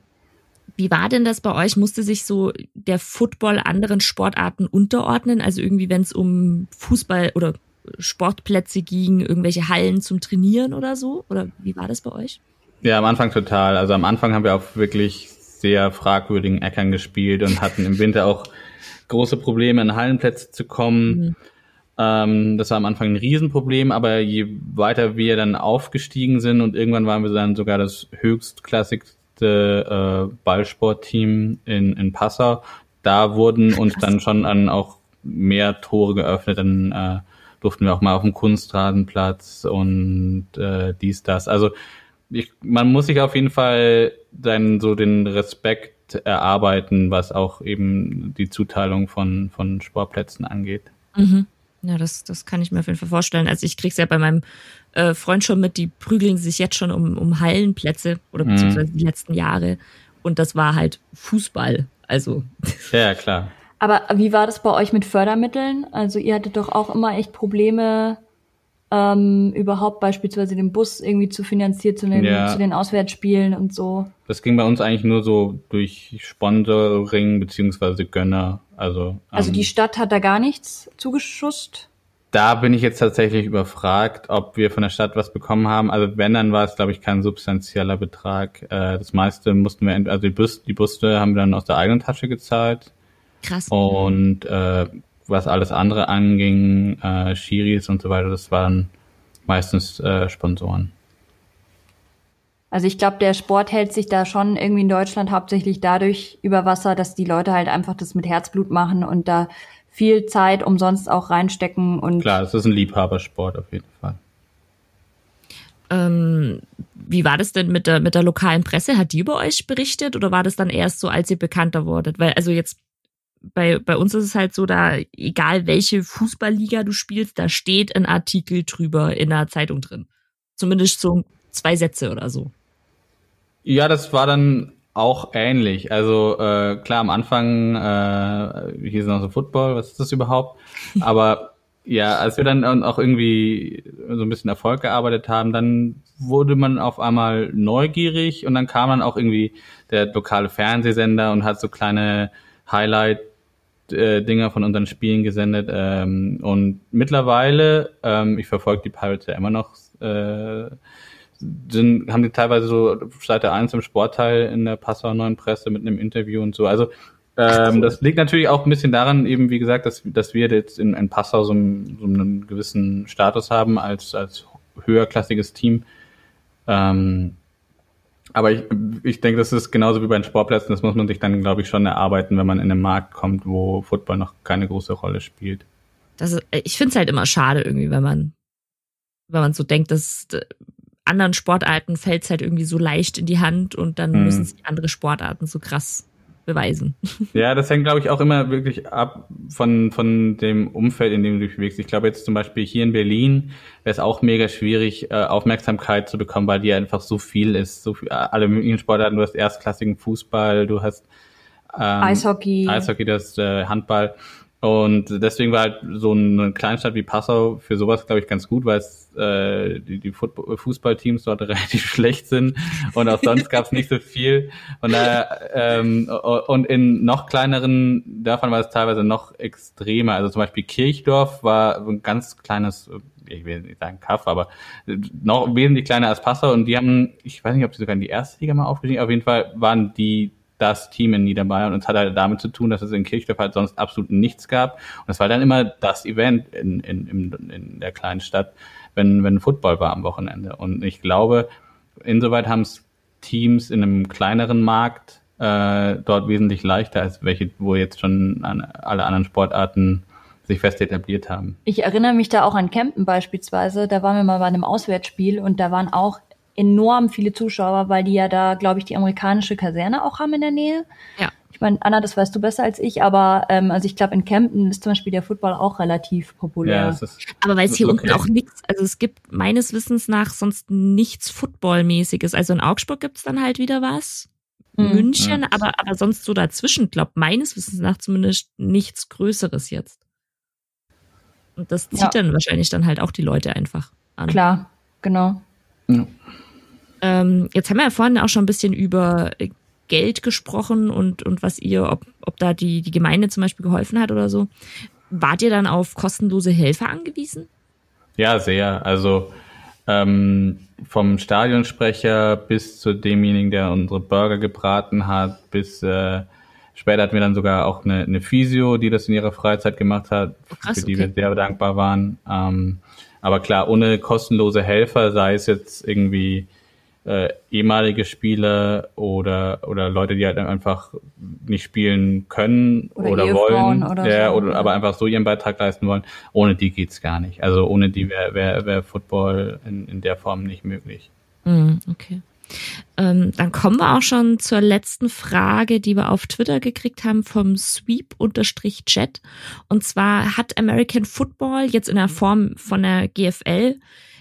wie war denn das bei euch? Musste sich so der Football anderen Sportarten unterordnen? Also irgendwie, wenn es um Fußball oder Sportplätze ging, irgendwelche Hallen zum Trainieren oder so? Oder wie war das bei euch? Ja, am Anfang total. Also am Anfang haben wir auf wirklich sehr fragwürdigen Äckern gespielt und hatten im Winter auch große Probleme, in Hallenplätze zu kommen. Mhm. Ähm, das war am Anfang ein Riesenproblem, aber je weiter wir dann aufgestiegen sind und irgendwann waren wir dann sogar das höchstklassigste äh, Ballsportteam in, in Passau, da wurden uns dann schon an auch mehr Tore geöffnet, dann äh, durften wir auch mal auf dem Kunstrasenplatz und äh, dies, das. Also ich, man muss sich auf jeden Fall dann so den Respekt erarbeiten, was auch eben die Zuteilung von, von Sportplätzen angeht. Mhm. Ja, das, das kann ich mir auf jeden Fall vorstellen. Also ich krieg's ja bei meinem äh, Freund schon mit, die prügeln sich jetzt schon um, um Hallenplätze oder mhm. beziehungsweise die letzten Jahre. Und das war halt Fußball. Also. Ja, klar. Aber wie war das bei euch mit Fördermitteln? Also ihr hattet doch auch immer echt Probleme, ähm, überhaupt beispielsweise den Bus irgendwie zu finanzieren zu den, ja. zu den Auswärtsspielen und so. Das ging bei uns eigentlich nur so durch Sponsoring beziehungsweise Gönner. Also, also die ähm, Stadt hat da gar nichts zugeschusst? Da bin ich jetzt tatsächlich überfragt, ob wir von der Stadt was bekommen haben. Also wenn, dann war es, glaube ich, kein substanzieller Betrag. Äh, das meiste mussten wir, also die, Bus, die Buste haben wir dann aus der eigenen Tasche gezahlt. Krass. Und äh, was alles andere anging, äh, Schiris und so weiter, das waren meistens äh, Sponsoren. Also ich glaube, der Sport hält sich da schon irgendwie in Deutschland hauptsächlich dadurch über Wasser, dass die Leute halt einfach das mit Herzblut machen und da viel Zeit umsonst auch reinstecken und klar, es ist ein Liebhabersport auf jeden Fall. Ähm, wie war das denn mit der mit der lokalen Presse? Hat die über euch berichtet oder war das dann erst so, als ihr bekannter wurdet? Weil also jetzt bei, bei uns ist es halt so, da, egal welche Fußballliga du spielst, da steht ein Artikel drüber in der Zeitung drin. Zumindest so zwei Sätze oder so. Ja, das war dann auch ähnlich. Also äh, klar, am Anfang äh, hieß es noch so Football, was ist das überhaupt? Aber ja, als wir dann auch irgendwie so ein bisschen Erfolg gearbeitet haben, dann wurde man auf einmal neugierig und dann kam dann auch irgendwie der lokale Fernsehsender und hat so kleine Highlight äh, Dinger von unseren Spielen gesendet. Ähm, und mittlerweile, ähm, ich verfolge die Pirates ja immer noch, äh, sind, haben die teilweise so Seite 1 im Sportteil in der Passauer Neuen Presse mit einem Interview und so. Also ähm, das liegt natürlich auch ein bisschen daran, eben wie gesagt, dass, dass wir jetzt in, in Passau so, einen, so einen gewissen Status haben als, als höherklassiges Team. Ähm, aber ich, ich denke, das ist genauso wie bei den Sportplätzen. Das muss man sich dann, glaube ich, schon erarbeiten, wenn man in einen Markt kommt, wo Football noch keine große Rolle spielt. Das ist, ich finde es halt immer schade irgendwie, wenn man, wenn man so denkt, dass äh, anderen Sportarten fällt es halt irgendwie so leicht in die Hand und dann hm. müssen sie andere Sportarten so krass beweisen. Ja, das hängt, glaube ich, auch immer wirklich ab von, von dem Umfeld, in dem du dich bewegst. Ich glaube jetzt zum Beispiel hier in Berlin wäre es auch mega schwierig, äh, Aufmerksamkeit zu bekommen, weil die einfach so viel ist. So viel, alle möglichen Sportarten. Du hast erstklassigen Fußball, du hast ähm, Eishockey. Eishockey, du hast äh, Handball. Und deswegen war halt so eine Kleinstadt wie Passau für sowas, glaube ich, ganz gut, weil es äh, die, die Fußballteams dort relativ schlecht sind und auch sonst gab es nicht so viel. Und, äh, ähm, und in noch kleineren Dörfern war es teilweise noch extremer. Also zum Beispiel Kirchdorf war ein ganz kleines, ich will nicht sagen Kaff, aber noch wesentlich kleiner als Passau und die haben, ich weiß nicht, ob sie sogar in die erste Liga mal aufgestiegen, auf jeden Fall waren die das Team in Niederbayern und es hat halt damit zu tun, dass es in Kirchdorf halt sonst absolut nichts gab und es war dann immer das Event in, in, in, der kleinen Stadt, wenn, wenn Football war am Wochenende und ich glaube, insoweit haben es Teams in einem kleineren Markt äh, dort wesentlich leichter als welche, wo jetzt schon an alle anderen Sportarten sich fest etabliert haben. Ich erinnere mich da auch an Campen beispielsweise. Da waren wir mal bei einem Auswärtsspiel und da waren auch enorm viele Zuschauer, weil die ja da, glaube ich, die amerikanische Kaserne auch haben in der Nähe. Ja. Ich meine, Anna, das weißt du besser als ich, aber ähm, also ich glaube, in Campen ist zum Beispiel der Football auch relativ populär. Ja, es ist, aber weil es hier okay. unten auch nichts, also es gibt meines Wissens nach sonst nichts Footballmäßiges. Also in Augsburg gibt's dann halt wieder was. Mhm. München, ja. aber, aber sonst so dazwischen, glaube meines Wissens nach zumindest nichts Größeres jetzt. Und das zieht ja. dann wahrscheinlich dann halt auch die Leute einfach an. Klar, genau. Ja. Ähm, jetzt haben wir ja vorhin auch schon ein bisschen über Geld gesprochen und, und was ihr, ob, ob da die, die Gemeinde zum Beispiel geholfen hat oder so. Wart ihr dann auf kostenlose Helfer angewiesen? Ja, sehr. Also ähm, vom Stadionsprecher bis zu demjenigen, der unsere Burger gebraten hat, bis äh, später hatten wir dann sogar auch eine, eine Physio, die das in ihrer Freizeit gemacht hat, oh, krass, für die okay. wir sehr dankbar waren. Ähm, aber klar, ohne kostenlose Helfer, sei es jetzt irgendwie äh, ehemalige Spieler oder oder Leute, die halt einfach nicht spielen können oder, oder wollen, oder, ja, so, oder aber einfach so ihren Beitrag leisten wollen. Ohne die geht's gar nicht. Also ohne die wäre wär, wär Football in, in der Form nicht möglich. Mm, okay. Ähm, dann kommen wir auch schon zur letzten Frage, die wir auf Twitter gekriegt haben vom Sweep-Chat. Und zwar hat American Football jetzt in der Form von der GFL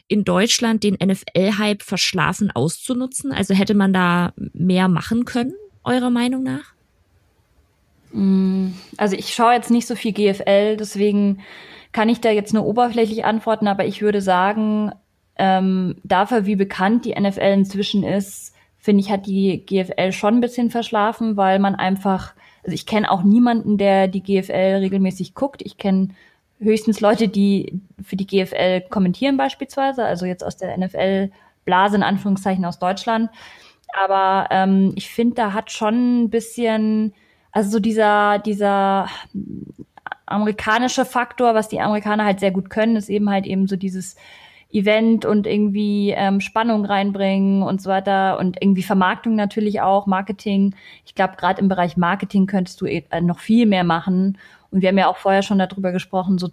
in Deutschland den NFL-Hype verschlafen auszunutzen? Also hätte man da mehr machen können, eurer Meinung nach? Mm, also ich schaue jetzt nicht so viel GFL, deswegen kann ich da jetzt nur oberflächlich antworten, aber ich würde sagen, ähm, dafür, wie bekannt die NFL inzwischen ist, finde ich, hat die GFL schon ein bisschen verschlafen, weil man einfach, also ich kenne auch niemanden, der die GFL regelmäßig guckt. Ich kenne höchstens Leute, die für die GFL kommentieren beispielsweise, also jetzt aus der NFL-Blase in Anführungszeichen aus Deutschland. Aber ähm, ich finde, da hat schon ein bisschen, also so dieser, dieser amerikanische Faktor, was die Amerikaner halt sehr gut können, ist eben halt eben so dieses Event und irgendwie ähm, Spannung reinbringen und so weiter und irgendwie Vermarktung natürlich auch, Marketing. Ich glaube, gerade im Bereich Marketing könntest du äh, noch viel mehr machen und wir haben ja auch vorher schon darüber gesprochen, so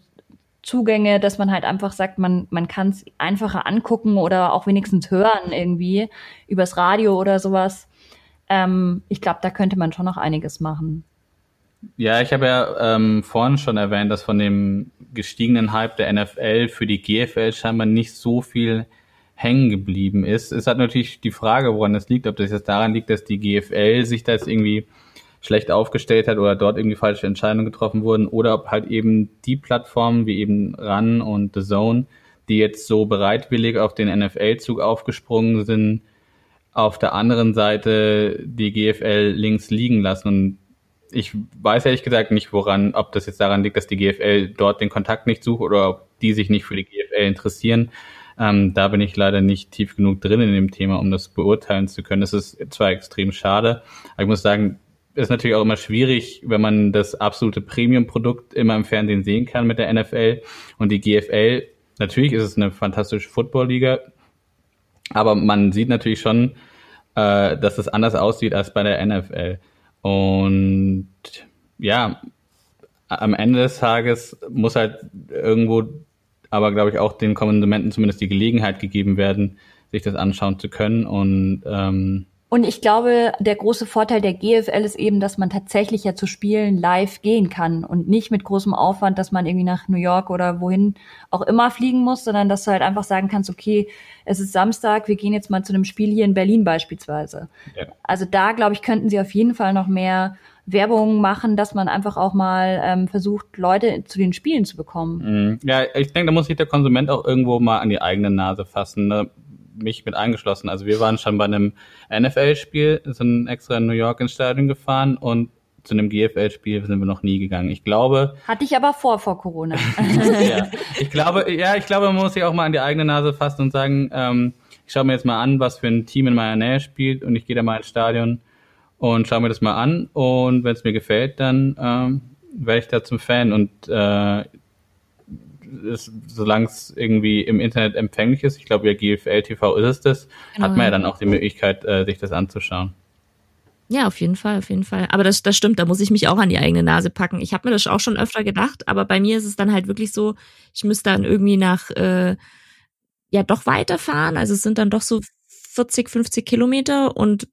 Zugänge, dass man halt einfach sagt, man, man kann es einfacher angucken oder auch wenigstens hören irgendwie übers Radio oder sowas. Ähm, ich glaube, da könnte man schon noch einiges machen. Ja, ich habe ja ähm, vorhin schon erwähnt, dass von dem gestiegenen Hype der NFL für die GFL scheinbar nicht so viel hängen geblieben ist. Es hat natürlich die Frage, woran das liegt, ob das jetzt daran liegt, dass die GFL sich da jetzt irgendwie schlecht aufgestellt hat oder dort irgendwie falsche Entscheidungen getroffen wurden oder ob halt eben die Plattformen wie eben RAN und The Zone, die jetzt so bereitwillig auf den NFL-Zug aufgesprungen sind, auf der anderen Seite die GFL links liegen lassen. Und ich weiß ehrlich gesagt nicht, woran, ob das jetzt daran liegt, dass die GFL dort den Kontakt nicht sucht oder ob die sich nicht für die GFL interessieren. Ähm, da bin ich leider nicht tief genug drin in dem Thema, um das beurteilen zu können. Es ist zwar extrem schade, aber ich muss sagen, ist natürlich auch immer schwierig, wenn man das absolute Premium-Produkt immer im Fernsehen sehen kann mit der NFL und die GFL. Natürlich ist es eine fantastische Football-Liga, aber man sieht natürlich schon, äh, dass es anders aussieht als bei der NFL. Und ja, am Ende des Tages muss halt irgendwo, aber glaube ich auch den Konsumenten zumindest die Gelegenheit gegeben werden, sich das anschauen zu können und ähm, und ich glaube, der große Vorteil der GFL ist eben, dass man tatsächlich ja zu Spielen live gehen kann und nicht mit großem Aufwand, dass man irgendwie nach New York oder wohin auch immer fliegen muss, sondern dass du halt einfach sagen kannst, okay, es ist Samstag, wir gehen jetzt mal zu einem Spiel hier in Berlin beispielsweise. Ja. Also da, glaube ich, könnten sie auf jeden Fall noch mehr Werbung machen, dass man einfach auch mal ähm, versucht, Leute zu den Spielen zu bekommen. Mhm. Ja, ich denke, da muss sich der Konsument auch irgendwo mal an die eigene Nase fassen. Ne? Mich mit eingeschlossen. Also wir waren schon bei einem NFL-Spiel, sind extra in New York ins Stadion gefahren und zu einem GFL-Spiel sind wir noch nie gegangen. Ich glaube. Hatte ich aber vor, vor Corona. ja, ich glaube, ja, ich glaube, man muss sich auch mal an die eigene Nase fassen und sagen, ähm, ich schaue mir jetzt mal an, was für ein Team in meiner Nähe spielt und ich gehe da mal ins Stadion und schaue mir das mal an. Und wenn es mir gefällt, dann ähm, werde ich da zum Fan. Und äh, solange es irgendwie im Internet empfänglich ist, ich glaube, ja, GFL TV ist es das, genau, hat man ja dann auch die Möglichkeit, äh, sich das anzuschauen. Ja, auf jeden Fall, auf jeden Fall. Aber das, das stimmt, da muss ich mich auch an die eigene Nase packen. Ich habe mir das auch schon öfter gedacht, aber bei mir ist es dann halt wirklich so, ich müsste dann irgendwie nach, äh, ja, doch weiterfahren. Also es sind dann doch so 40, 50 Kilometer und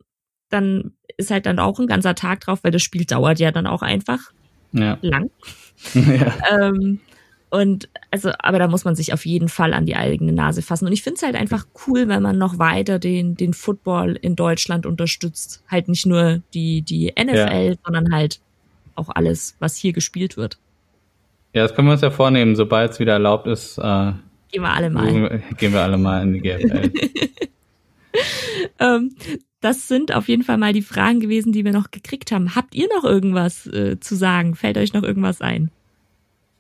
dann ist halt dann auch ein ganzer Tag drauf, weil das Spiel dauert ja dann auch einfach ja. lang. ja. ähm, und also, aber da muss man sich auf jeden Fall an die eigene Nase fassen. Und ich finde es halt einfach cool, wenn man noch weiter den, den Football in Deutschland unterstützt. Halt nicht nur die, die NFL, ja. sondern halt auch alles, was hier gespielt wird. Ja, das können wir uns ja vornehmen, sobald es wieder erlaubt ist. Äh, gehen wir alle mal. Gehen wir alle mal in die GFL. ähm, das sind auf jeden Fall mal die Fragen gewesen, die wir noch gekriegt haben. Habt ihr noch irgendwas äh, zu sagen? Fällt euch noch irgendwas ein?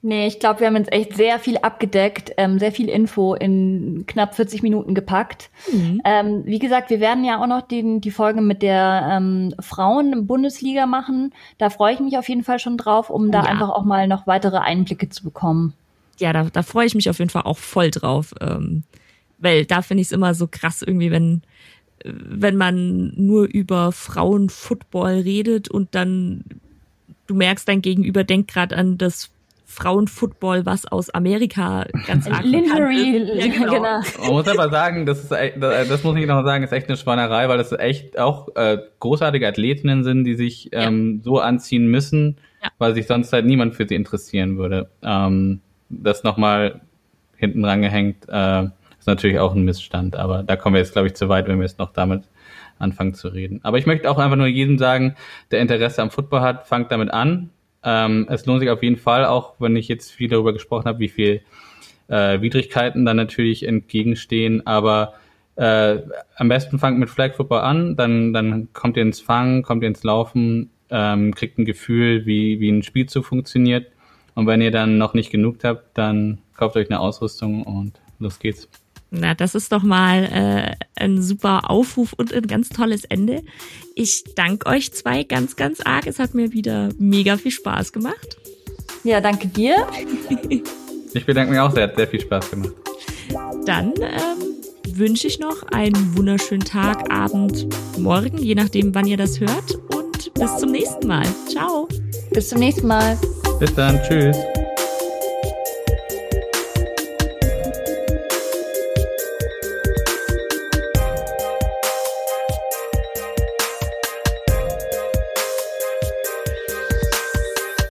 Nee, ich glaube, wir haben jetzt echt sehr viel abgedeckt, ähm, sehr viel Info in knapp 40 Minuten gepackt. Mhm. Ähm, wie gesagt, wir werden ja auch noch den, die Folge mit der ähm, Frauen-Bundesliga machen. Da freue ich mich auf jeden Fall schon drauf, um da ja. einfach auch mal noch weitere Einblicke zu bekommen. Ja, da, da freue ich mich auf jeden Fall auch voll drauf. Ähm, weil da finde ich es immer so krass irgendwie, wenn wenn man nur über Frauenfootball redet und dann du merkst, dein Gegenüber denkt gerade an das Frauenfootball, was aus Amerika ganz arg Lingerie, ja, genau. genau. Man muss aber sagen, das ist echt, das muss ich noch sagen, ist echt eine Schweinerei, weil das echt auch äh, großartige Athletinnen sind, die sich ähm, ja. so anziehen müssen, ja. weil sich sonst halt niemand für sie interessieren würde. Ähm, das nochmal hinten rangehängt, äh, ist natürlich auch ein Missstand, aber da kommen wir jetzt, glaube ich, zu weit, wenn wir jetzt noch damit anfangen zu reden. Aber ich möchte auch einfach nur jedem sagen, der Interesse am Football hat, fangt damit an. Ähm, es lohnt sich auf jeden Fall, auch wenn ich jetzt viel darüber gesprochen habe, wie viel äh, Widrigkeiten dann natürlich entgegenstehen, aber äh, am besten fangt mit Flag Football an, dann, dann kommt ihr ins Fangen, kommt ihr ins Laufen, ähm, kriegt ein Gefühl, wie, wie ein Spielzug funktioniert. Und wenn ihr dann noch nicht genug habt, dann kauft euch eine Ausrüstung und los geht's. Na, das ist doch mal äh, ein super Aufruf und ein ganz tolles Ende. Ich danke euch zwei ganz, ganz arg. Es hat mir wieder mega viel Spaß gemacht. Ja, danke dir. ich bedanke mich auch sehr. Hat sehr viel Spaß gemacht. Dann ähm, wünsche ich noch einen wunderschönen Tag, Abend, Morgen, je nachdem, wann ihr das hört. Und bis zum nächsten Mal. Ciao. Bis zum nächsten Mal. Bis dann. Tschüss.